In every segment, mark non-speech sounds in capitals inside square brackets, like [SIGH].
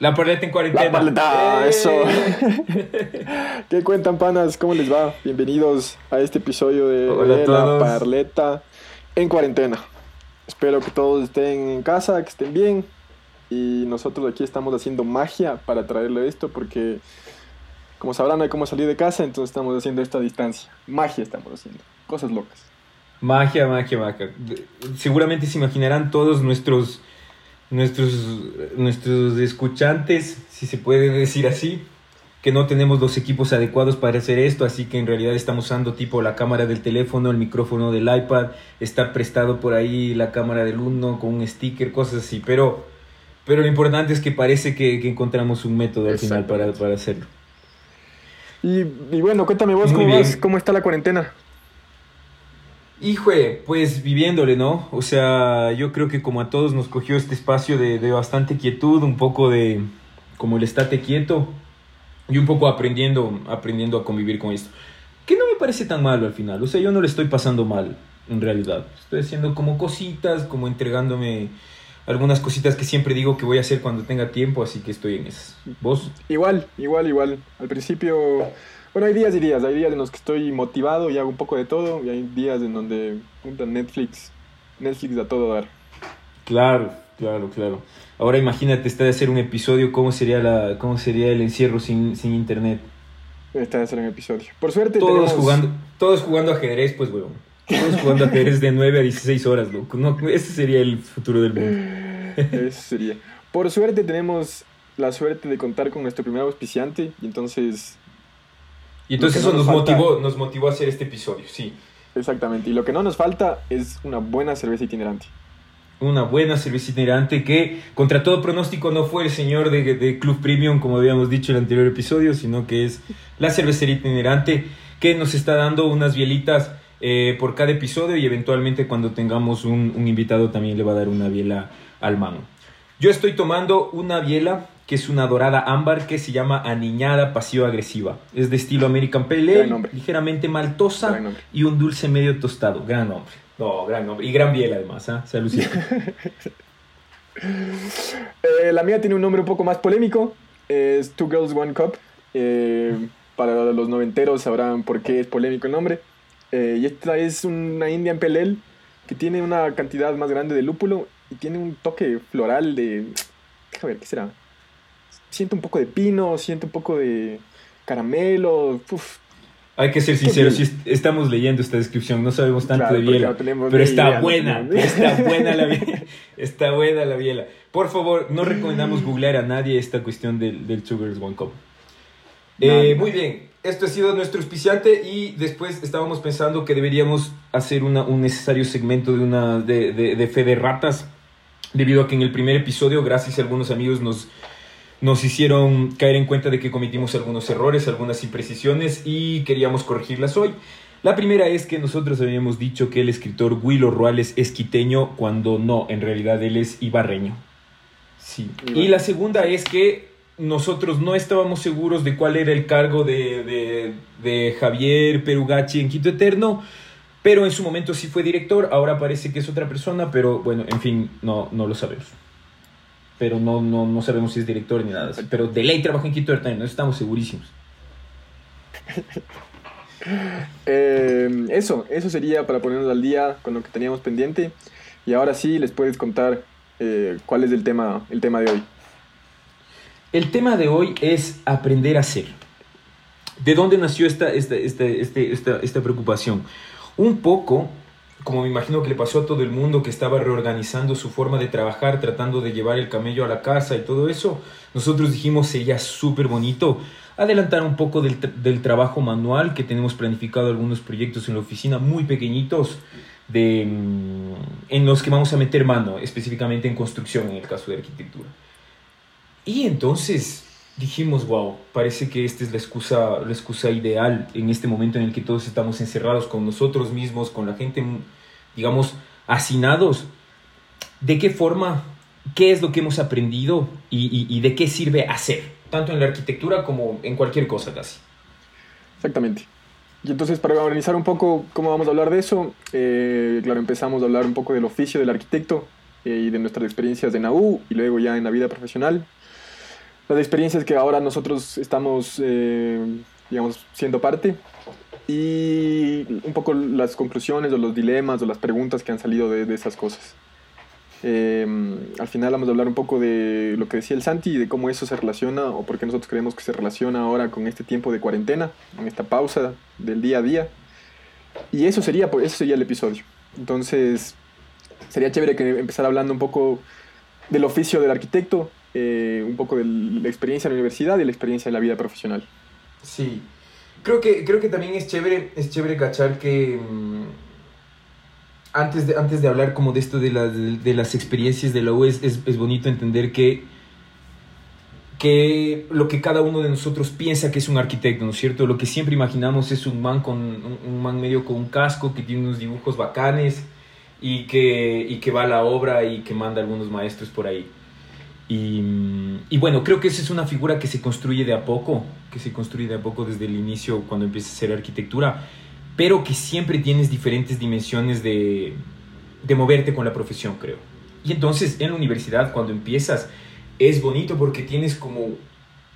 La parleta en cuarentena. La parleta, ¡Eh! eso. [LAUGHS] ¿Qué cuentan, panas? ¿Cómo les va? Bienvenidos a este episodio de, Hola. La Parleta en cuarentena. Espero que todos estén en casa, que estén bien. Y nosotros aquí estamos haciendo magia para traerle esto porque, como sabrán, no hay cómo salir de casa, entonces estamos haciendo esta distancia. Magia estamos haciendo. Cosas locas. Magia, magia, magia. Seguramente se imaginarán todos nuestros, nuestros, nuestros escuchantes, si se puede decir así, que no tenemos los equipos adecuados para hacer esto, así que en realidad estamos usando tipo la cámara del teléfono, el micrófono del iPad, está prestado por ahí la cámara del uno con un sticker, cosas así, pero, pero lo importante es que parece que, que encontramos un método al final para, para hacerlo. Y, y bueno, cuéntame vos, Muy ¿cómo, vas? ¿cómo está la cuarentena? Híjole, pues viviéndole, ¿no? O sea, yo creo que como a todos nos cogió este espacio de, de bastante quietud, un poco de como el estate quieto y un poco aprendiendo, aprendiendo a convivir con esto. Que no me parece tan malo al final, o sea, yo no le estoy pasando mal, en realidad. Estoy haciendo como cositas, como entregándome algunas cositas que siempre digo que voy a hacer cuando tenga tiempo, así que estoy en esas. ¿Vos? Igual, igual, igual. Al principio, bueno, hay días y días. Hay días en los que estoy motivado y hago un poco de todo. Y hay días en donde Netflix, Netflix da todo dar. Claro, claro, claro. Ahora imagínate, está de hacer un episodio, ¿cómo sería, la, cómo sería el encierro sin, sin internet? Va a ser un episodio. Por suerte Todos tenemos... jugando, todos jugando ajedrez, pues, weón. Todos jugando [LAUGHS] ajedrez de 9 a 16 horas, loco. No, ese sería el futuro del mundo. Eso sería. Por suerte tenemos la suerte de contar con nuestro primer auspiciante. Y entonces, Y entonces eso nos falta- motivó, nos motivó a hacer este episodio, sí. exactamente. Y lo que no nos falta es una buena cerveza itinerante. Una buena cerveza itinerante que, contra todo pronóstico, no fue el señor de, de Club Premium, como habíamos dicho en el anterior episodio, sino que es la cervecería itinerante que nos está dando unas bielitas eh, por cada episodio y eventualmente cuando tengamos un, un invitado también le va a dar una biela al mano. Yo estoy tomando una biela que es una dorada ámbar que se llama Aniñada Pasiva Agresiva. Es de estilo American Pale Ale, ligeramente maltosa y un dulce medio tostado. Gran nombre. No, gran nombre. Y gran biela además, ¿ah? Saludcita. [LAUGHS] Eh, la mía tiene un nombre un poco más polémico. Es Two Girls One Cup. Eh, para los noventeros sabrán por qué es polémico el nombre. Eh, y esta es una Indian Pale Ale que tiene una cantidad más grande de lúpulo y tiene un toque floral de... Déjame ver, ¿qué será? Siento un poco de pino, siento un poco de caramelo. Uf, Hay que ser sinceros, si est- estamos leyendo esta descripción, no sabemos tanto Claro, de biela, no pero está idea, buena, está buena la [LAUGHS] biela, está buena la biela. Por favor, no recomendamos googlear a nadie esta cuestión del, del Girls One Cup. Eh, muy bien, esto ha sido nuestro auspiciante y después estábamos pensando que deberíamos hacer una- un necesario segmento de, una, de, de- de fe de ratas, debido a que en el primer episodio, gracias a algunos amigos, nos, nos hicieron caer en cuenta de que cometimos algunos errores, algunas imprecisiones y queríamos corregirlas hoy. La primera es que nosotros habíamos dicho que el escritor Willo Ruales es quiteño cuando no, en realidad él es ibarreño. Sí. Y la segunda es que nosotros no estábamos seguros de cuál era el cargo de, de- de Javier Perugachi en Quito Eterno, pero en su momento sí fue director, ahora parece que es otra persona, pero bueno, en fin, no, no lo sabemos. Pero no, no, no sabemos si es director ni nada. Pero de ley trabajó en Quito Eterno, eso estamos segurísimos. [LAUGHS] Eh, eso, eso sería para ponernos al día con lo que teníamos pendiente. Y ahora sí les puedes contar eh, cuál es el tema, el tema de hoy. El tema de hoy es aprender a hacer. ¿De dónde nació esta, esta, esta, este- esta, esta preocupación? Un poco, como me imagino que le pasó a todo el mundo que estaba reorganizando su forma de trabajar, tratando de llevar el camello a la casa y todo eso, nosotros dijimos sería súper bonito adelantar un poco del, del trabajo manual, que tenemos planificado algunos proyectos en la oficina muy pequeñitos, de, mm, en los que vamos a meter mano, específicamente en construcción, en el caso de arquitectura. Y entonces dijimos, wow, parece que esta es la excusa, la excusa ideal en este momento en el que todos estamos encerrados con nosotros mismos, con la gente, digamos, hacinados. ¿De qué forma? ¿Qué es lo que hemos aprendido? Y, de qué sirve hacer? Tanto en la arquitectura como en cualquier cosa casi. Exactamente. Y entonces para organizar un poco cómo vamos a hablar de eso, eh, claro, empezamos a hablar un poco del oficio del arquitecto eh, y de nuestras experiencias de NAU y luego ya en la vida profesional. Las experiencias que ahora nosotros estamos, eh, digamos, siendo parte y un poco las conclusiones o los dilemas o las preguntas que han salido de, de esas cosas. Eh, al final vamos a hablar un poco de lo que decía el Santi y de cómo eso se relaciona o por qué nosotros creemos que se relaciona ahora con este tiempo de cuarentena, en esta pausa del día a día. Y eso sería, eso sería el episodio. Entonces, sería chévere que empezar hablando un poco del oficio del arquitecto, eh, un poco de la experiencia en la universidad y la experiencia en la vida profesional. Sí, creo que, creo que también es chévere, es chévere cachar que... Mmm antes de, antes de hablar como de esto de, de, las experiencias de la U, es, es, bonito entender que, que lo que cada uno de nosotros piensa que es un arquitecto, ¿no es cierto? Lo que siempre imaginamos es un man, con, un, man medio con un casco que tiene unos dibujos bacanes y que, y que va a la obra y que manda algunos maestros por ahí. Y, bueno, creo que esa es una figura que se construye de a poco, que se construye de a poco desde el inicio cuando empieza a hacer arquitectura pero que siempre tienes diferentes dimensiones de, de moverte con la profesión, creo. Y entonces en la universidad, cuando empiezas, es bonito porque tienes como,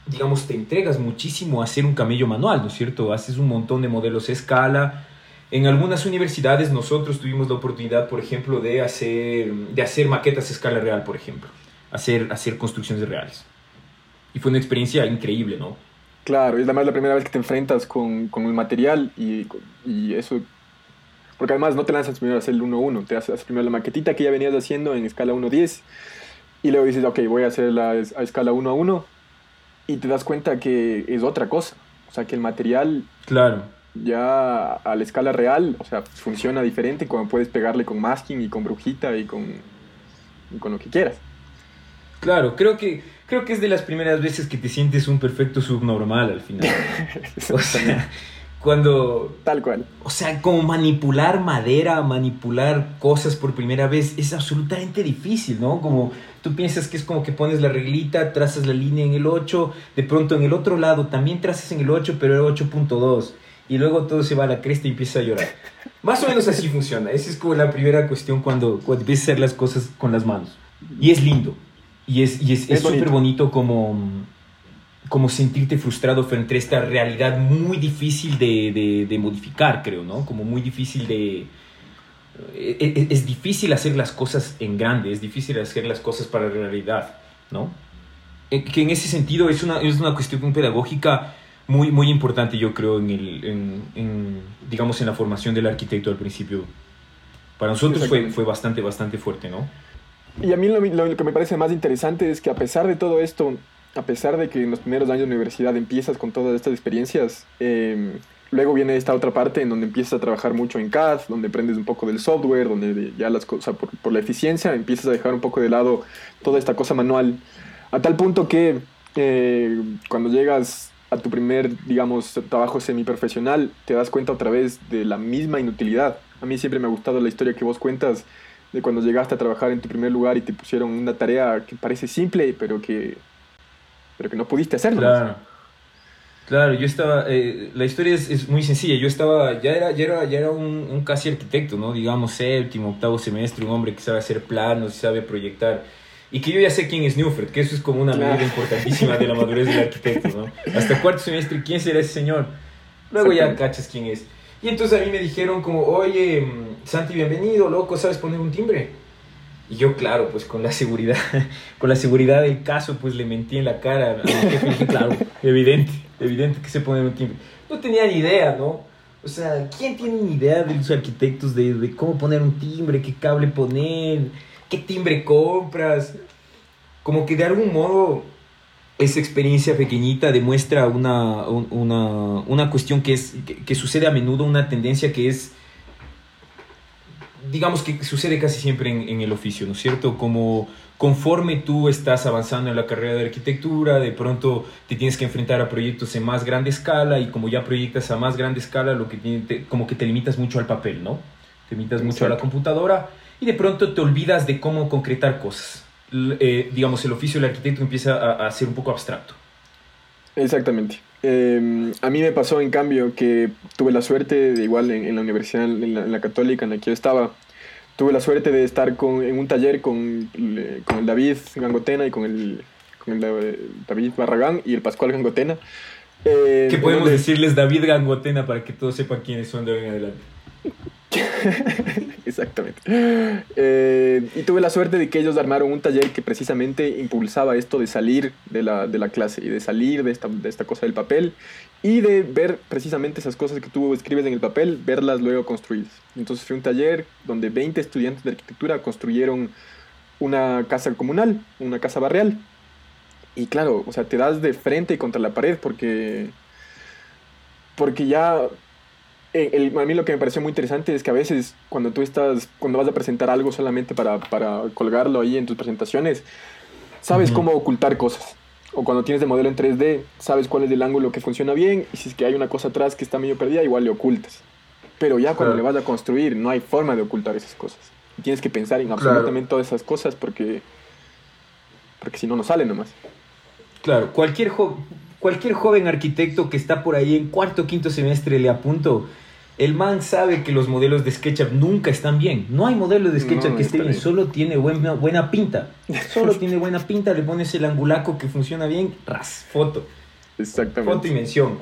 digamos, te entregas muchísimo a hacer un camello manual, ¿no es cierto? Haces un montón de modelos a escala. En algunas universidades nosotros tuvimos la oportunidad, por ejemplo, de hacer, de hacer maquetas a escala real, por ejemplo. Hacer, hacer construcciones reales. Y fue una experiencia increíble, ¿no? Claro, es además la primera vez que te enfrentas con, con el material y, y, eso... Porque además no te lanzas primero a hacer el 1-1, te haces primero la maquetita que ya venías haciendo en escala 1-10 y luego dices, ok, voy a hacer la a escala 1-1 y te das cuenta que es otra cosa. O sea, que el material... Claro. Ya a la escala real, o sea, funciona diferente cuando puedes pegarle con masking y con brujita y con, y con lo que quieras. Claro, creo que creo que es de las primeras veces que te sientes un perfecto subnormal al final. [LAUGHS] o sea, cuando... Tal cual. O sea, como manipular madera, manipular cosas por primera vez es absolutamente difícil, ¿no? Como tú piensas que es como que pones la reglita, trazas la línea en el 8, de pronto en el otro lado también trazas en el 8, pero el 8.2. Y luego todo se va a la cresta y empieza a llorar. Más o menos así funciona. Esa es como la primera cuestión cuando, cuando empiezas a hacer las cosas con las manos. Y es lindo. Y es súper y es, bonito. bonito como, como sentirte frustrado frente a esta realidad muy difícil de, de, de modificar, creo, ¿no? Como muy difícil de... Es, e, e, es, difícil hacer las cosas en grande, es difícil hacer las cosas para la realidad, ¿no? Eh, que en ese sentido es una, es una cuestión pedagógica muy, muy importante, yo creo, en, el, en, en, digamos, en la formación del arquitecto al principio. Para nosotros fue, fue bastante, bastante fuerte, ¿no? Y a mí lo, lo, que me parece más interesante es que a pesar de todo esto, a pesar de que en los primeros años de universidad empiezas con todas estas experiencias, eh, luego viene esta otra parte en donde empiezas a trabajar mucho en CAD, donde aprendes un poco del software, donde ya las cosas, por, por, la eficiencia, empiezas a dejar un poco de lado toda esta cosa manual, a tal punto que eh, cuando llegas a tu primer, digamos, trabajo semiprofesional, te das cuenta otra vez de la misma inutilidad. A mí siempre me ha gustado la historia que vos cuentas de cuando llegaste a trabajar en tu primer lugar y te pusieron una tarea que parece simple, pero que, pero que no pudiste hacerlo. Claro. Claro, yo estaba, eh, la historia es, es, muy sencilla, yo estaba, ya era, ya era, ya era un, un, casi arquitecto, ¿no? Digamos, séptimo, octavo semestre, un hombre que sabe hacer planos sabe proyectar. Y que yo ya sé quién es Newford, que eso es como una claro. medida importantísima de la madurez del arquitecto, ¿no? Hasta cuarto semestre, ¿quién será ese señor? Luego ya cachas quién es. Y entonces a mí me dijeron como, oye, Santi, bienvenido, loco, ¿sabes poner un timbre? Y yo, claro, pues con la seguridad, [LAUGHS] con la seguridad del caso, pues le mentí en la cara jefe claro, evidente, evidente que se pone un timbre. No tenía ni idea, ¿no? O sea, ¿quién tiene ni idea de los arquitectos de, cómo poner un timbre, qué cable poner, qué timbre compras? Como que de algún modo esa experiencia pequeñita demuestra una, una, una cuestión que, es, que, sucede a menudo, una tendencia que es, digamos que sucede casi siempre en, en, el oficio, ¿no es cierto? Como conforme tú estás avanzando en la carrera de arquitectura, de pronto te tienes que enfrentar a proyectos en más grande escala y como ya proyectas a más grande escala, lo que tiene, te, como que te limitas mucho al papel, ¿no? Te limitas mucho a la computadora y de pronto te olvidas de cómo concretar cosas eh, digamos, el oficio del arquitecto empieza a, a, ser un poco abstracto. Exactamente. Em, a mí me pasó, en cambio, que tuve la suerte, de igual en, la universidad, en la, católica en la que yo estaba, tuve la suerte de estar con, en un taller con, con el David Gangotena y con el, con el David Barragán y el Pascual Gangotena. Eh, ¿Qué podemos decirles David Gangotena para que todos sepan quiénes son de hoy en adelante? [LAUGHS] Exactamente. Eh, y tuve la suerte de que ellos armaron un taller que precisamente impulsaba esto de salir de la, de la clase y de salir de esta, de esta cosa del papel y de ver precisamente esas cosas que tú escribes en el papel, verlas luego construidas. Entonces fue un taller donde 20 estudiantes de arquitectura construyeron una casa comunal, una casa barrial. Y claro, o sea, te das de frente contra la pared porque porque ya eh, a mí lo que me pareció muy interesante es que a veces cuando tú estás, cuando vas a presentar algo solamente para, para colgarlo ahí en tus presentaciones, sabes cómo ocultar cosas. O cuando tienes de modelo en 3D, sabes cuál es el ángulo que funciona bien y si es que hay una cosa atrás que está medio perdida, igual le ocultas. Pero ya cuando le vas a construir, no hay forma de ocultar esas cosas. tienes que pensar en absolutamente todas esas cosas porque, porque si no, no sale nomás. Claro, cualquier, cualquier joven arquitecto que está por ahí en cuarto o quinto semestre le apunto el man sabe que los modelos de SketchUp nunca están bien. No hay modelo de SketchUp que esté bien, solo tiene buena, buena pinta. Solo [LAUGHS] tiene buena pinta, le pones el angulaco que funciona bien, ras, foto. Exactamente. Foto y mención.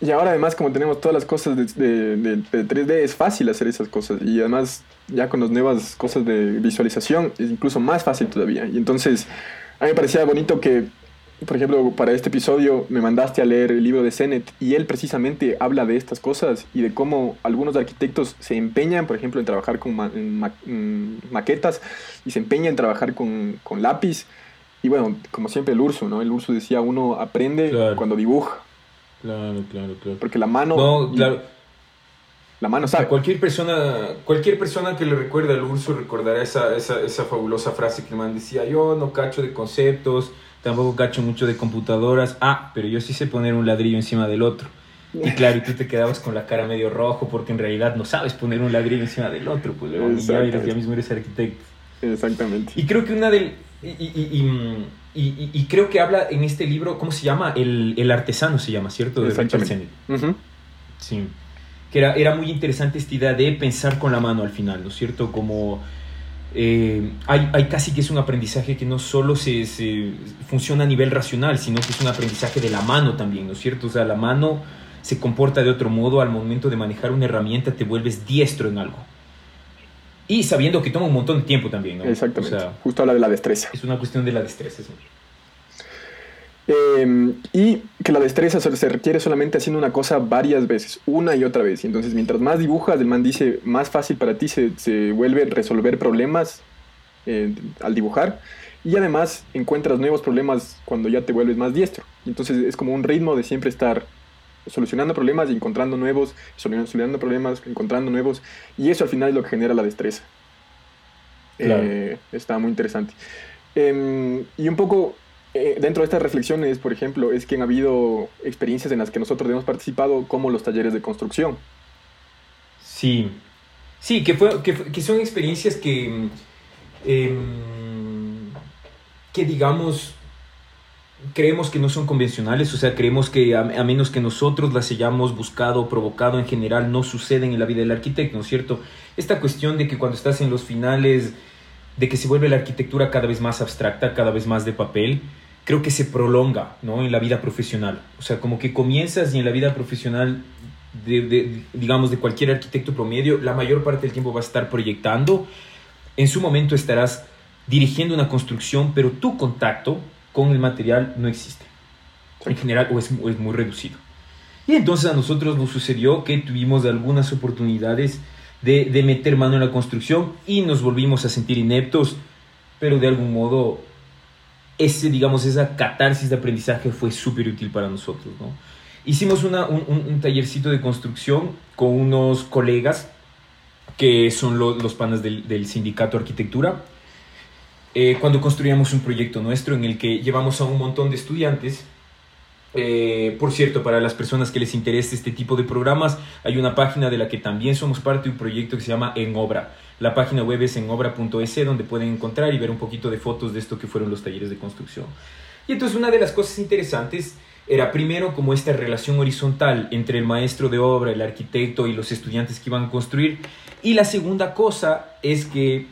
Y ahora además como tenemos todas las cosas de, de, 3D es fácil hacer esas cosas y además ya con las nuevas cosas de visualización es incluso más fácil todavía. Y entonces a mí me parecía bonito que por ejemplo, para este episodio me mandaste a leer el libro de Zenet y él precisamente habla de estas cosas y de cómo algunos arquitectos se empeñan, por ejemplo, en trabajar con maquetas y se empeñan en trabajar con, con, lápiz. Y bueno, como siempre el Urso, ¿no? El Urso decía, uno aprende cuando dibuja. Claro, claro, claro. Porque la mano... No, claro. La mano sabe. cualquier persona, cualquier persona que le recuerde al Urso recordará esa, esa, esa fabulosa frase que el man decía, yo no cacho de conceptos, tampoco cacho mucho de computadoras. Ah, pero yo sí sé poner un ladrillo encima del otro. Y claro, y tú te quedabas con la cara medio rojo porque en realidad no sabes poner un ladrillo encima del otro, pues ya, ya mismo eres arquitecto. Exactamente. Y creo que una del... Y, y, y, y, creo que habla en este libro, ¿cómo se llama? El, el artesano se llama, ¿cierto? De Exactamente. Sí. Que era, era muy interesante esta idea de pensar con la mano al final, ¿no es cierto? Como eh, hay, hay, casi que es un aprendizaje que no solo se, se, funciona a nivel racional, sino que es un aprendizaje de la mano también, ¿no es cierto? O sea, la mano se comporta de otro modo al momento de manejar una herramienta, te vuelves diestro en algo. Y sabiendo que toma un montón de tiempo también, ¿no? Exactamente. Justo habla de la destreza. Es una cuestión de la destreza. ¿sí? Em, y que la destreza se requiere solamente haciendo una cosa varias veces, una y otra vez. Y entonces, mientras más dibujas, el man dice, más fácil para ti se, se vuelve resolver problemas eh, al dibujar. Y además encuentras nuevos problemas cuando ya te vuelves más diestro. Entonces es como un ritmo de siempre estar solucionando problemas y encontrando nuevos, solucionando problemas, encontrando nuevos. Y eso al final es lo que genera la destreza. Eh, está muy interesante. Em, y un poco eh, dentro de estas reflexiones, por ejemplo, es que han habido experiencias en las que nosotros hemos participado, como los talleres de construcción. Sí, sí, que, fue, que, son experiencias que, em, que digamos, creemos que no son convencionales, o sea, creemos que a, menos que nosotros las hayamos buscado provocado en general, no suceden en la vida del arquitecto, ¿no es cierto? Esta cuestión de que cuando estás en los finales, de que se vuelve la arquitectura cada vez más abstracta, cada vez más de papel, creo que se prolonga ¿no? en la vida profesional. O sea, como que comienzas y en la vida profesional, de, digamos, de cualquier arquitecto promedio, la mayor parte del tiempo vas a estar proyectando. En su momento estarás dirigiendo una construcción, pero tu contacto con el material no existe. En general, o es, es muy reducido. Y entonces a nosotros nos sucedió que tuvimos algunas oportunidades de, de meter mano en la construcción y nos volvimos a sentir ineptos, pero de algún modo ese, digamos, esa catarsis de aprendizaje fue súper útil para nosotros, ¿no? Hicimos una, un, un, tallercito de construcción con unos colegas que son los panas del, del sindicato arquitectura, eh, cuando construíamos un proyecto nuestro en el que llevamos a un montón de estudiantes eh, por cierto, para las personas que les interese este tipo de programas, hay una página de la que también somos parte un proyecto que se llama En Obra. La página web es enobra.es, donde pueden encontrar y ver un poquito de fotos de esto que fueron los talleres de construcción. Y entonces una de las cosas interesantes era primero como esta relación horizontal entre el maestro de obra, el arquitecto y los estudiantes que iban a construir. Y la segunda cosa es que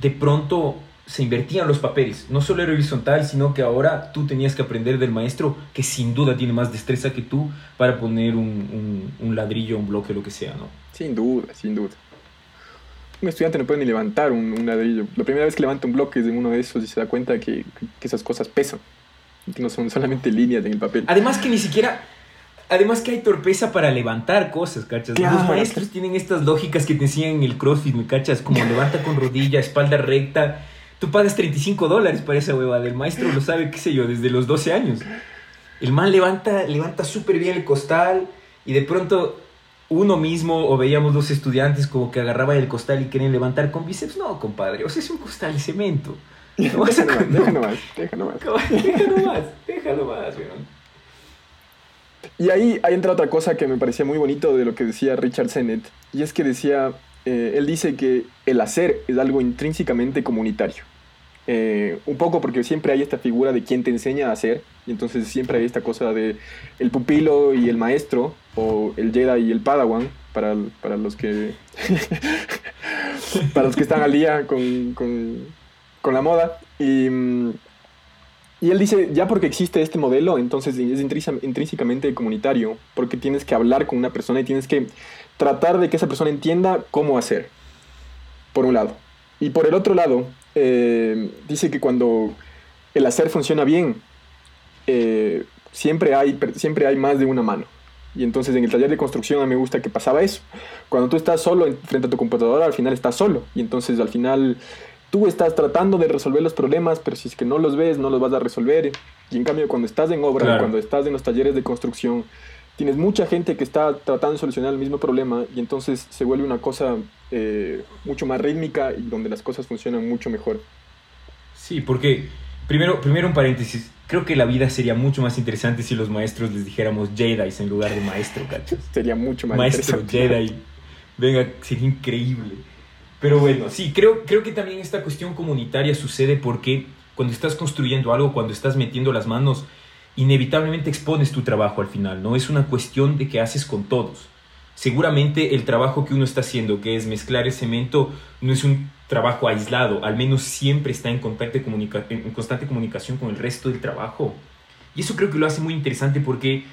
de pronto se invertían los papeles. No solo era horizontal, sino que ahora tú tenías que aprender del maestro que sin duda tiene más destreza que tú para poner un, un, ladrillo, un bloque, lo que sea, ¿no? Sin duda, sin duda. Un estudiante no puede ni levantar un, ladrillo. La primera vez que levanta un bloque es de uno de esos y se da cuenta que, que esas cosas pesan. Que no son solamente líneas en el papel. Además que ni siquiera Además que hay torpeza para levantar cosas, ¿cachas? Los maestros tienen estas lógicas que te enseñan en el CrossFit, ¿me cachas? Como levanta con rodilla, espalda recta. Tú pagas 35 dólares para esa huevada. El maestro lo sabe, qué sé yo, desde los 12 años. El man levanta, levanta súper bien el costal y de pronto uno mismo o veíamos dos estudiantes como que agarraban el costal y querían levantar con bíceps. No, compadre, o sea, es un costal de cemento. [LAUGHS] No vas a... Déjalo más, déjalo más. [LAUGHS] Déjalo más, déjalo más, weón. Y ahí, ahí entra otra cosa que me parecía muy bonito de lo que decía Richard Sennett, y es que decía, eh, él dice que el hacer es algo intrínsecamente comunitario. Eh, un poco porque siempre hay esta figura de quien te enseña a hacer, y entonces siempre hay esta cosa de el pupilo y el maestro, o el Jedi y el Padawan, para, para los que [LAUGHS] para los que están al día con, con, con la moda. Y, mm, y él dice, ya porque existe este modelo, entonces es intrínsecamente comunitario, porque tienes que hablar con una persona y tienes que tratar de que esa persona entienda cómo hacer, por un lado. Y por el otro lado, eh, dice que cuando el hacer funciona bien, eh, siempre, hay, siempre hay más de una mano. Y entonces en el taller de construcción a mí me gusta que pasaba eso. Cuando tú estás solo frente a tu computadora, al final estás solo. Y entonces al final tú estás tratando de resolver los problemas, pero si es que no los ves, no los vas a resolver. Y en cambio, cuando estás en obra, cuando estás en los talleres de construcción, tienes mucha gente que está tratando de solucionar el mismo problema y entonces se vuelve una cosa eh, mucho más rítmica y donde las cosas funcionan mucho mejor. Sí, porque primero, primero un paréntesis. Creo que la vida sería mucho más interesante si los maestros les dijéramos Jedi en lugar de maestro, ¿cachas? [LAUGHS] sería mucho más maestro, [LAUGHS] Jedi. Venga, sería increíble. Pero bueno, sí, creo, creo que también esta cuestión comunitaria sucede porque cuando estás construyendo algo, cuando estás metiendo las manos, inevitablemente expones tu trabajo al final, ¿no? Es una cuestión de que haces con todos. Seguramente el trabajo que uno está haciendo, que es mezclar el cemento, no es un trabajo aislado, al menos siempre está en, contacto en constante comunicación con el resto del trabajo. Y eso creo que lo hace muy interesante porque,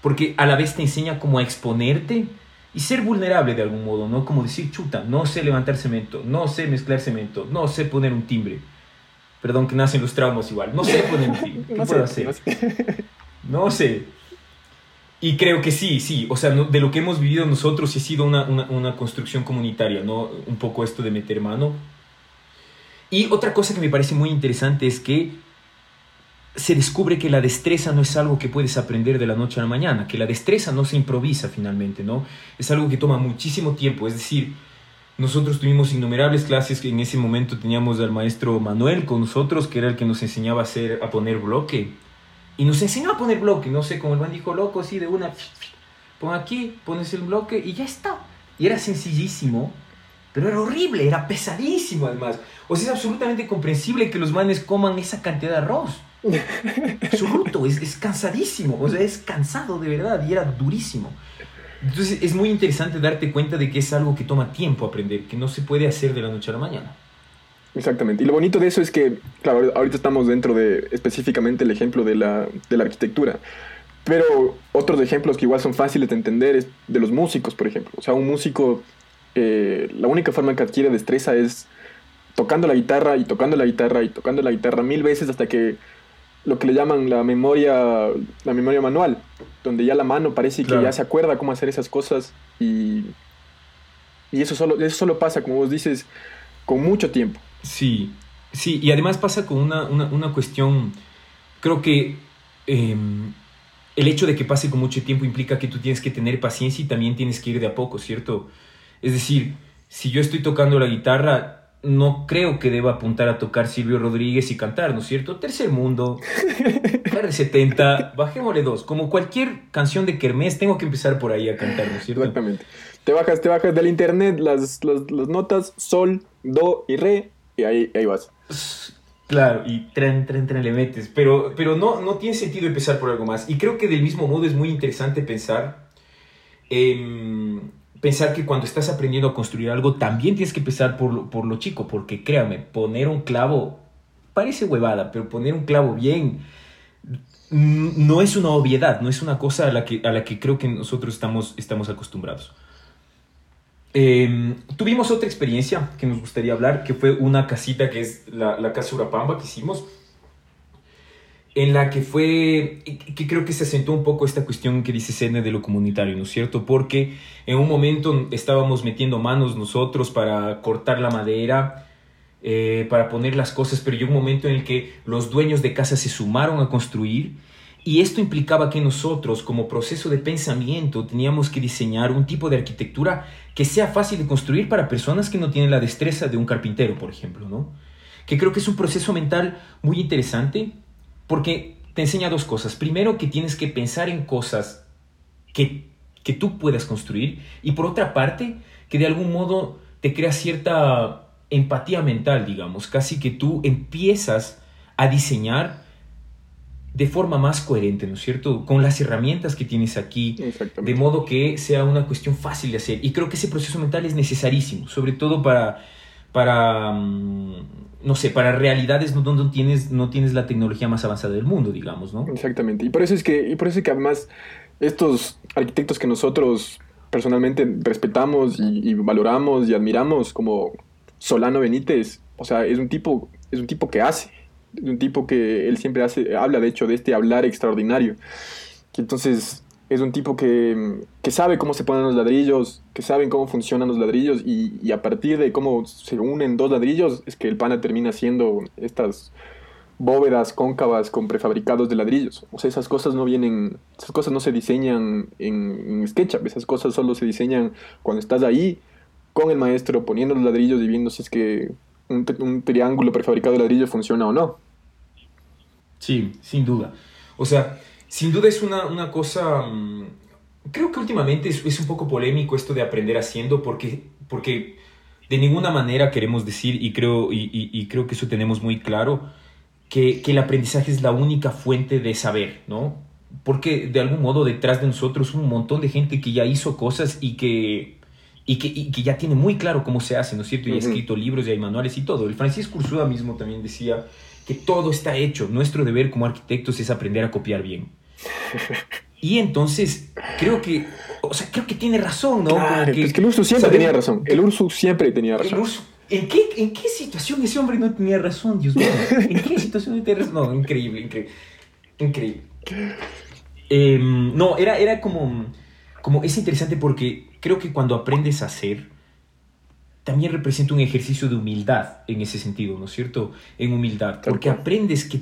porque a la vez te enseña cómo a exponerte, y ser vulnerable de algún modo, ¿no? Como decir, chuta, no sé levantar cemento, no sé mezclar cemento, no sé poner un timbre. Perdón que nacen los traumas igual, no sé un timbre, [LAUGHS] ¿qué puedo hacer? No sé. Y creo que sí, sí, o sea, de lo que hemos vivido nosotros sí ha sido una, una, una construcción comunitaria, ¿no? Un poco esto de meter mano. Y otra cosa que me parece muy interesante es que se descubre que la destreza no es algo que puedes aprender de la noche a la mañana, que la destreza no se improvisa finalmente, ¿no? Es algo que toma muchísimo tiempo, es decir, nosotros tuvimos innumerables clases que en ese momento teníamos al maestro Manuel con nosotros, que era el que nos enseñaba a hacer a poner bloque. Y nos enseñó a poner bloque, no sé, como el man dijo loco, así de una pon aquí, pones el bloque y ya está. Y era sencillísimo, pero era horrible, era pesadísimo además. O sea, es absolutamente comprensible que los manes coman esa cantidad de arroz. [LAUGHS] Absoluto, es, es cansadísimo, o sea, es cansado de verdad y era durísimo. Entonces es muy interesante darte cuenta de que es algo que toma tiempo aprender, que no se puede hacer de la noche a la mañana. Exactamente. Y lo bonito de eso es que, claro, ahorita estamos dentro de específicamente el ejemplo de la, de la arquitectura. Pero otros ejemplos que igual son fáciles de entender es de los músicos, por ejemplo. O sea, un músico, eh, la única forma que adquiere destreza es tocando la guitarra y tocando la guitarra y tocando la guitarra mil veces hasta que lo que le llaman la memoria, la memoria manual, donde ya la mano parece que ya se acuerda cómo hacer esas cosas y, y eso, solo, eso solo pasa, como vos dices, con mucho tiempo. Sí, sí, y además pasa con una, una, cuestión, creo que em, el hecho de que pase con mucho tiempo implica que tú tienes que tener paciencia y también tienes que ir de a poco, ¿cierto? Es decir, si yo estoy tocando la guitarra, no creo que deba apuntar a tocar Silvio Rodríguez y cantar, ¿no es cierto? Tercer mundo, [LAUGHS] R70, bajémosle dos. Como cualquier canción de Kermés, tengo que empezar por ahí a cantar, ¿no es cierto? Exactamente. Te bajas, te bajas del internet las, las, notas sol, do y re, y ahí, ahí vas. Claro, y tren, tren, tren le metes. Pero, pero no, no tiene sentido empezar por algo más. Y creo que del mismo modo es muy interesante pensar. Pensar que cuando estás aprendiendo a construir algo, también tienes que empezar por lo, por lo chico. Porque créame, poner un clavo parece huevada, pero poner un clavo bien no es una obviedad, no es una cosa a la que, a la que creo que nosotros estamos, estamos acostumbrados. Em, tuvimos otra experiencia que nos gustaría hablar, que fue una casita que es la, la casa Urapamba que hicimos, en la que fue, que creo que se asentó un poco esta cuestión que dice Sene de lo comunitario, ¿no es cierto? Porque en un momento estábamos metiendo manos nosotros para cortar la madera, eh, para poner las cosas, pero llegó un momento en el que los dueños de casa se sumaron a construir y esto implicaba que nosotros, como proceso de pensamiento, teníamos que diseñar un tipo de arquitectura que sea fácil de construir para personas que no tienen la destreza de un carpintero, por ejemplo, ¿no? Que creo que es un proceso mental muy interesante porque te enseña dos cosas. Primero, que tienes que pensar en cosas que, que tú puedas construir y por otra parte, que de algún modo te crea cierta empatía mental, digamos, casi que tú empiezas a diseñar de forma más coherente, ¿no es cierto? Con las herramientas que tienes aquí, de modo que sea una cuestión fácil de hacer. Y creo que ese proceso mental es necesarísimo, sobre todo para, para mm, no sé, para realidades donde no tienes, no tienes la tecnología más avanzada del mundo, digamos, ¿no? Exactamente. Y por eso es que, y por eso es que además estos arquitectos que nosotros personalmente respetamos y, valoramos y admiramos, como Solano Benítez, o sea, es un tipo, es un tipo que hace de un tipo que él siempre hace, habla de hecho de este hablar extraordinario. Que entonces es un tipo que, que, sabe cómo se ponen los ladrillos, que saben cómo funcionan los ladrillos y, a partir de cómo se unen dos ladrillos es que el pana termina haciendo estas bóvedas cóncavas con prefabricados de ladrillos. O sea, esas cosas no vienen, esas cosas no se diseñan en, en SketchUp, esas cosas solo se diseñan cuando estás ahí con el maestro poniendo los ladrillos y viendo si es que un, triángulo prefabricado de ladrillo funciona o no. Sí, sin duda. O sea, sin duda es una, cosa... Mm, creo que últimamente es, un poco polémico esto de aprender haciendo porque, porque de ninguna manera queremos decir, y creo, y, creo que eso tenemos muy claro, que, que, el aprendizaje es la única fuente de saber, ¿no? Porque de algún modo detrás de nosotros un montón de gente que ya hizo cosas y que y que, ya tiene muy claro cómo se hace, ¿no es cierto? Y ha escrito libros y hay manuales y todo. El Francisco Ursúa mismo también decía que todo está hecho. Nuestro deber como arquitectos es aprender a copiar bien. Y entonces, creo que, o sea, creo que tiene razón, ¿no? Claro, que, es que el Ursu siempre tenía razón. El Ursu siempre tenía razón. ¿en, qué, ¿En qué situación ese hombre no tenía razón, Dios mío? ¿En qué situación no tenía razón? No, increíble, increíble. Increíble. Em, no, era, era como, como, es interesante porque creo que cuando aprendes a hacer, también representa un ejercicio de humildad en ese sentido, ¿no es cierto? En humildad, porque aprendes que,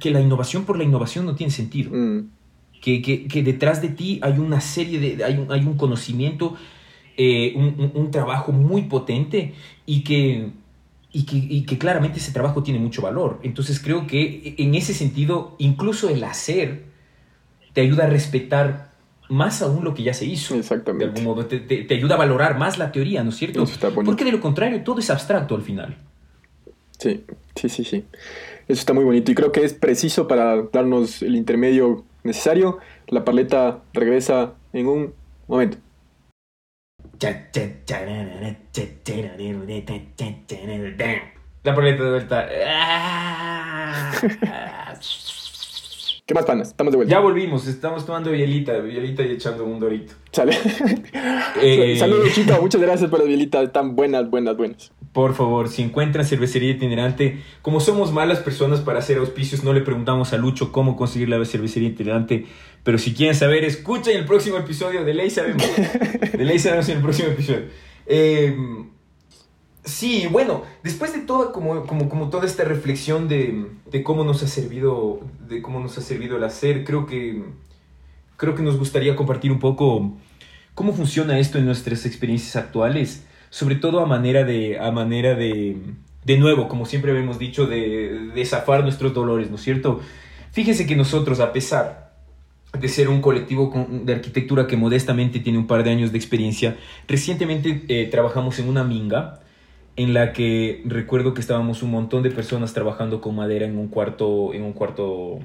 que la innovación por la innovación no tiene sentido. Mm. Que, que, detrás de ti hay una serie de, hay un, hay un conocimiento, eh, un, un, trabajo muy potente y que, y que, y que claramente ese trabajo tiene mucho valor. Entonces creo que en ese sentido, incluso el hacer te ayuda a respetar más aún lo que ya se hizo. Exactamente. De algún modo, te, ayuda a valorar más la teoría, ¿no es cierto? Porque de lo contrario, todo es abstracto al final. Sí, sí, sí, sí. Eso está muy bonito y creo que es preciso para darnos el intermedio necesario. La paleta regresa en un momento. La paleta de vuelta. [LAUGHS] [LAUGHS] ¿Qué más, panas? Estamos de vuelta. Ya volvimos, estamos tomando bielita, bielita y echando un dorito. Sale. Eh, [LAUGHS] Saludos, chicos, muchas gracias por las bielitas, están buenas, buenas, buenas. Por favor, si encuentran cervecería itinerante, como somos malas personas para hacer auspicios, no le preguntamos a Lucho cómo conseguir la cervecería itinerante, pero si quieren saber, escuchen el próximo episodio, de ley sabemos. [LAUGHS] de ley sabemos en el próximo episodio. Eh, Sí, bueno, después de todo, como, como, como toda esta reflexión de, de, cómo nos ha servido, de cómo nos ha servido el hacer, creo que, creo que nos gustaría compartir un poco cómo funciona esto en nuestras experiencias actuales, sobre todo a manera de, a manera de, de nuevo, como siempre hemos dicho, de, de zafar nuestros dolores, ¿no es cierto? Fíjense que nosotros, a pesar de ser un colectivo de arquitectura que modestamente tiene un par de años de experiencia, recientemente eh, trabajamos en una minga, en la que recuerdo que estábamos un montón de personas trabajando con madera en un cuarto, en un cuarto,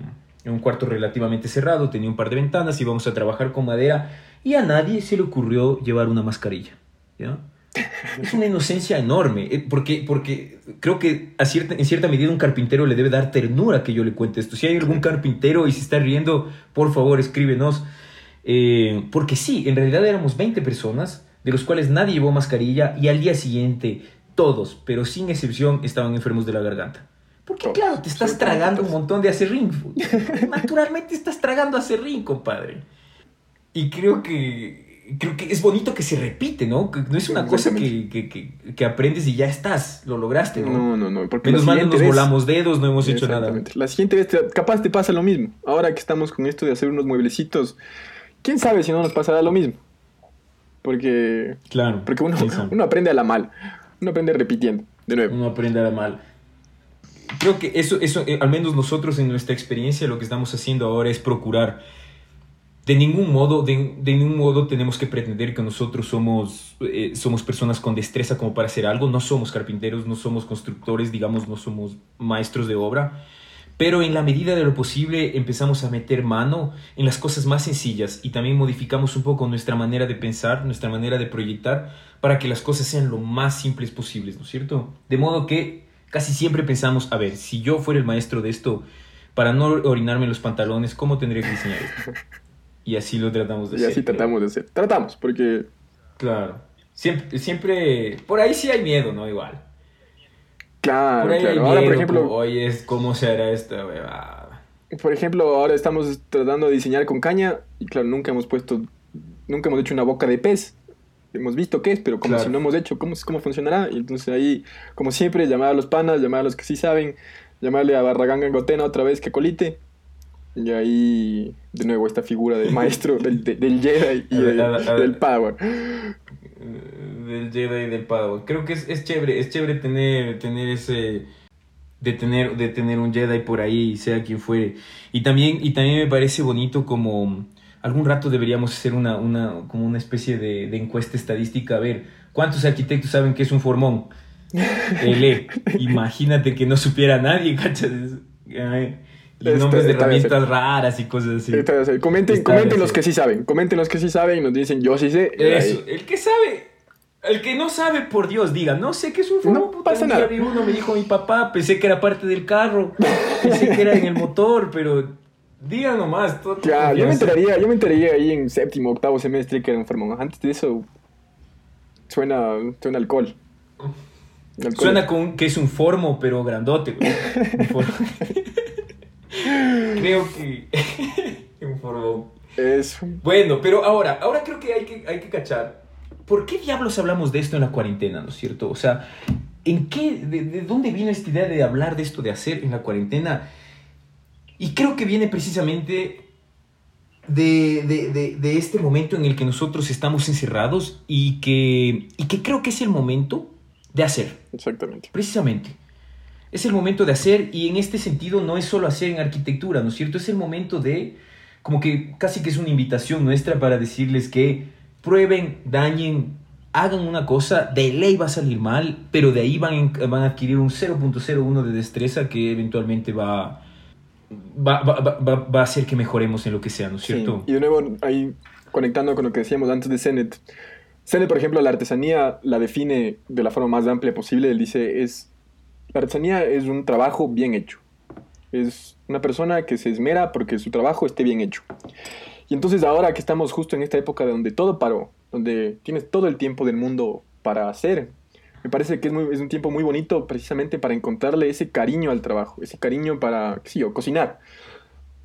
en un cuarto relativamente cerrado, tenía un par de ventanas, íbamos a trabajar con madera y a nadie se le ocurrió llevar una mascarilla. ¿ya? Es una inocencia enorme, eh, porque, porque creo que a cierta, en cierta medida un carpintero le debe dar ternura que yo le cuente esto. Si hay algún carpintero y se está riendo, por favor escríbenos. Eh, porque sí, en realidad éramos 20 personas, de los cuales nadie llevó mascarilla y al día siguiente todos, pero sin excepción, estaban enfermos de la garganta. Porque claro, te estás tragando un montón de acerrín. [LAUGHS] Naturalmente estás tragando acerrín, compadre. Y creo que, creo que es bonito que se repite, ¿no? Que no es una cosa que, que, que, aprendes y ya estás, lo lograste, ¿no? No, no, no. Porque Menos mal no nos volamos dedos, no hemos hecho nada. La siguiente vez, capaz te pasa lo mismo. Ahora que estamos con esto de hacer unos mueblecitos, quién sabe si no nos pasará lo mismo. Porque, claro, porque uno, uno aprende a la mal. Uno aprende repitiendo, de nuevo. Uno aprende a mal. Creo que eso, eso eh, al menos nosotros en nuestra experiencia, lo que estamos haciendo ahora es procurar. De ningún modo, de, de ningún modo tenemos que pretender que nosotros somos, eh, somos personas con destreza como para hacer algo. No somos carpinteros, no somos constructores, digamos, no somos maestros de obra pero en la medida de lo posible empezamos a meter mano en las cosas más sencillas y también modificamos un poco nuestra manera de pensar, nuestra manera de proyectar para que las cosas sean lo más simples posibles, ¿no es cierto? De modo que casi siempre pensamos, a ver, si yo fuera el maestro de esto, para no orinarme los pantalones, ¿cómo tendría que diseñar esto? Y así lo tratamos de hacer. Y así tratamos de hacer. Tratamos, porque... Claro. Siempre, siempre, por ahí sí hay miedo, ¿no? Igual. Claro, claro. ahora, por ejemplo. Oye, ¿cómo se hará esto, Por ejemplo, ahora estamos tratando de diseñar con caña y, claro, nunca hemos puesto. Nunca hemos hecho una boca de pez. Hemos visto qué es, pero como si no hemos hecho, ¿cómo, ¿cómo funcionará? Y entonces ahí, como siempre, llamar a los panas, llamar a los que sí saben, llamarle a Barraganga en Gotena otra vez que colite. Y ahí, de nuevo, esta figura del maestro, [LAUGHS] del, del Jedi y del Power del Jedi y del Padawan. Creo que es, es, chévere, es chévere tener, tener ese... De tener, de tener un Jedi por ahí, sea quien fuere. Y también, y también me parece bonito como... Algún rato deberíamos hacer una, una, como una especie de, de encuesta estadística. A ver, ¿cuántos arquitectos saben que es un formón? [LAUGHS] Ele, imagínate que no supiera nadie, [LAUGHS] ¿cachas? Y nombres de herramientas raras y cosas así. Comenten, comenten los que sí saben. Comenten los que sí saben y nos dicen, yo sí sé. Eso, el que sabe, el que no sabe, por Dios, diga, no sé qué es un No pasa nada. uno me dijo mi papá, pensé que era parte del carro, pensé que era en el motor, pero diga nomás. Todo ya, yo me enteraría, yo me enteraría ahí en séptimo, octavo semestre que era enfermo. Antes de eso, suena, suena alcohol. Suena con que es un formo, pero grandote, [LAUGHS] creo que [LAUGHS] un formo. Es... Bueno, pero ahora, ahora creo que hay que, hay que cachar ¿por qué diablos hablamos de esto en la cuarentena, no es cierto? O sea, ¿en qué, de, dónde viene esta idea de hablar de esto, de hacer en la cuarentena? Y creo que viene precisamente de, de, este momento en el que nosotros estamos encerrados y que, y que creo que es el momento de hacer. Exactamente. Precisamente. Es el momento de hacer y en este sentido no es solo hacer en arquitectura, ¿no es cierto? Es el momento de, como que casi que es una invitación nuestra para decirles que prueben, dañen, hagan una cosa, de ley va a salir mal, pero de ahí van, van a adquirir un 0.01 de destreza que eventualmente va, va, va, va, va a hacer que mejoremos en lo que sea, ¿no es cierto? Y de nuevo, ahí conectando con lo que decíamos antes de Zenet. Zenet, por ejemplo, la artesanía la define de la forma más amplia posible. Él dice, es, la artesanía es un trabajo bien hecho. Es una persona que se esmera porque su trabajo esté bien hecho. Y entonces ahora que estamos justo en esta época donde todo paró, donde tienes todo el tiempo del mundo para hacer, me parece que es, es un tiempo muy bonito precisamente para encontrarle ese cariño al trabajo, ese cariño para, sí, o cocinar,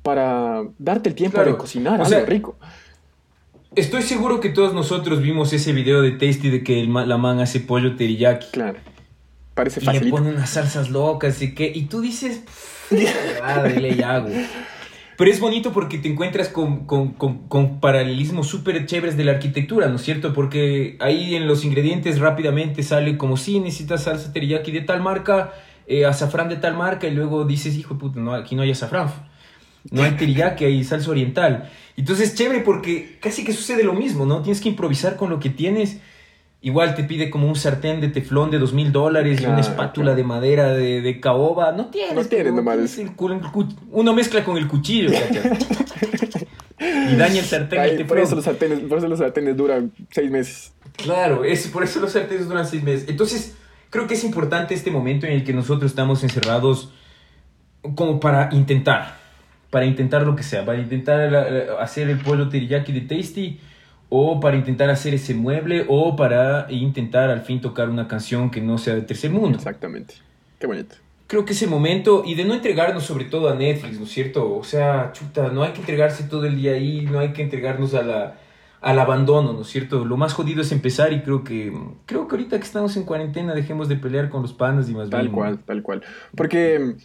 para darte el tiempo de cocinar, algo rico. Estoy seguro que todos nosotros vimos ese video de Tasty de que la man hace pollo teriyaki. Claro. Parece fácil. Y le pone unas salsas locas y que y tú dices, [LAUGHS] ah, dile hago. Pero es bonito porque te encuentras con, con, con, paralelismos súper chéveres de la arquitectura, ¿no es cierto? Porque ahí en los ingredientes rápidamente sale como si necesitas salsa teriyaki de tal marca, eh, azafrán de tal marca, y luego dices, hijo de puta, no, aquí no hay azafrán. No hay teriyaki, hay salsa oriental. Entonces es chévere porque casi que sucede lo mismo, ¿no? Tienes que improvisar con lo que tienes Igual te pide como un sartén de teflón de dos mil dólares y una Claro, espátula claro. de madera de, de caoba. No tienes. No tienes nomás. uno mezcla con el cuchillo, y daña el sartén Ay, el por, teflón. eso los sartenes, por eso los sartenes duran seis meses. Claro, es, por eso los sartenes duran seis meses. Entonces, creo que es importante este momento en el que nosotros estamos encerrados como para intentar, para intentar lo que sea, para intentar eh, hacer el pollo teriyaki de Tasty, o para intentar hacer ese mueble, o para intentar al fin tocar una canción que no sea de tercer mundo. Exactamente. Qué bonito. Creo que ese momento, y de no entregarnos sobre todo a Netflix, ¿no es cierto? O sea, chuta, no hay que entregarse todo el día ahí, no hay que entregarnos a la, al abandono, ¿no es cierto? Lo más jodido es empezar y creo que, creo que ahorita que estamos en cuarentena dejemos de pelear con los panas y más Tal bien... cual, tal cual. Porque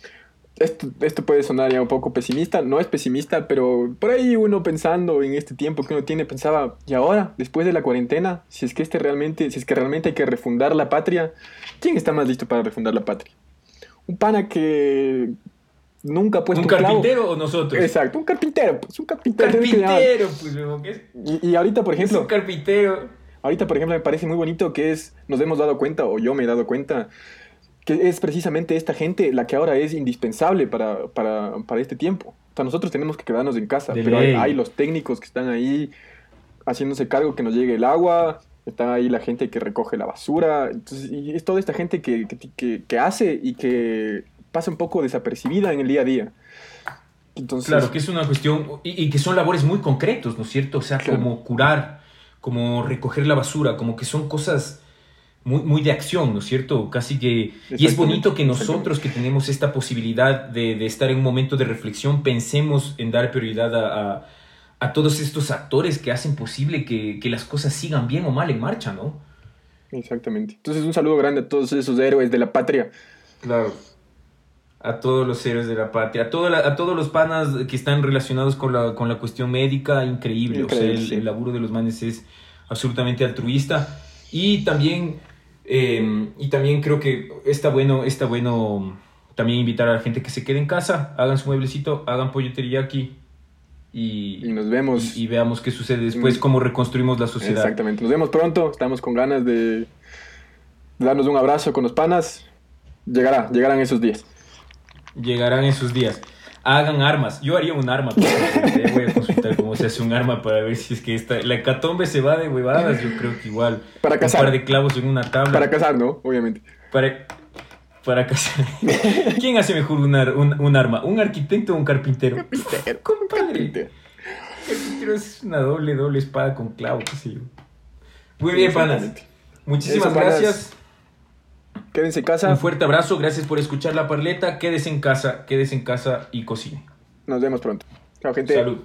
esto, esto puede sonar ya un poco pesimista, no es pesimista, pero por ahí uno pensando en este tiempo que uno tiene, pensaba, y ahora, después de la cuarentena, si es que este realmente, si es que realmente hay que refundar la patria, ¿quién está más listo para refundar la patria? Un pana que nunca ha puesto ¿Un carpintero o nosotros? Exacto, un carpintero, pues un carpintero. Carpintero, pues, ¿qué es? Y, y ahorita, por Es ejemplo, un carpintero. Ahorita, por ejemplo, me parece muy bonito que es, nos hemos dado cuenta, o yo me he dado cuenta, que es precisamente esta gente la que ahora es indispensable para, para, para este tiempo. O sea, nosotros tenemos que quedarnos en casa, De pero hay, hay los técnicos que están ahí haciéndose cargo que nos llegue el agua, está ahí la gente que recoge la basura, entonces, y es toda esta gente que, que, que- que hace y que pasa un poco desapercibida en el día a día. Entonces, Claro, que es una cuestión, y, y que son labores muy concretos, ¿no es cierto? O sea, Claro. como curar, como recoger la basura, como que son cosas muy, muy de acción, ¿no es cierto? Casi que... Y es bonito que nosotros que tenemos esta posibilidad de, de estar en un momento de reflexión, pensemos en dar prioridad a, a- a todos estos actores que hacen posible que, que las cosas sigan bien o mal en marcha, ¿no? Exactamente. Entonces, un saludo grande a todos esos héroes de la patria. Claro. A todos los héroes de la patria, a, todo la- a todos los panas que están relacionados con la, con la cuestión médica, increíble. o sea, el, sí. el laburo de los manes es absolutamente altruista. Y también, eh, y también creo que está bueno, está bueno también invitar a la gente que se quede en casa, hagan su mueblecito, hagan pollo teriyaki y, Y nos vemos. y- y veamos qué sucede después, cómo reconstruimos la sociedad. Exactamente. Nos vemos pronto. Estamos con ganas de darnos un abrazo con los panas. Llegará, llegarán esos días. Llegarán esos días. Hagan armas. Yo haría un arma. Voy a consultar cómo se hace un arma para ver si es que esta, la hecatombe se va de huevadas. Yo creo que igual. Para Un cazar. par de clavos en una tabla. Para casar, ¿no? Obviamente. Para, para cazar. [LAUGHS] ¿Quién hace mejor un, ar- un- un arma? ¿Un arquitecto o un carpintero? Carpintero. [LAUGHS] Compadre. Carpintero. Carpintero es una doble, doble espada con clavo, qué sé yo. Muy bien, panas. Muchísimas Eso, panas. Quédense en casa. Un fuerte abrazo. Gracias por escuchar la parleta. Quédese en casa, quédese en casa y cocine. Nos vemos pronto. Chao, gente. Salud.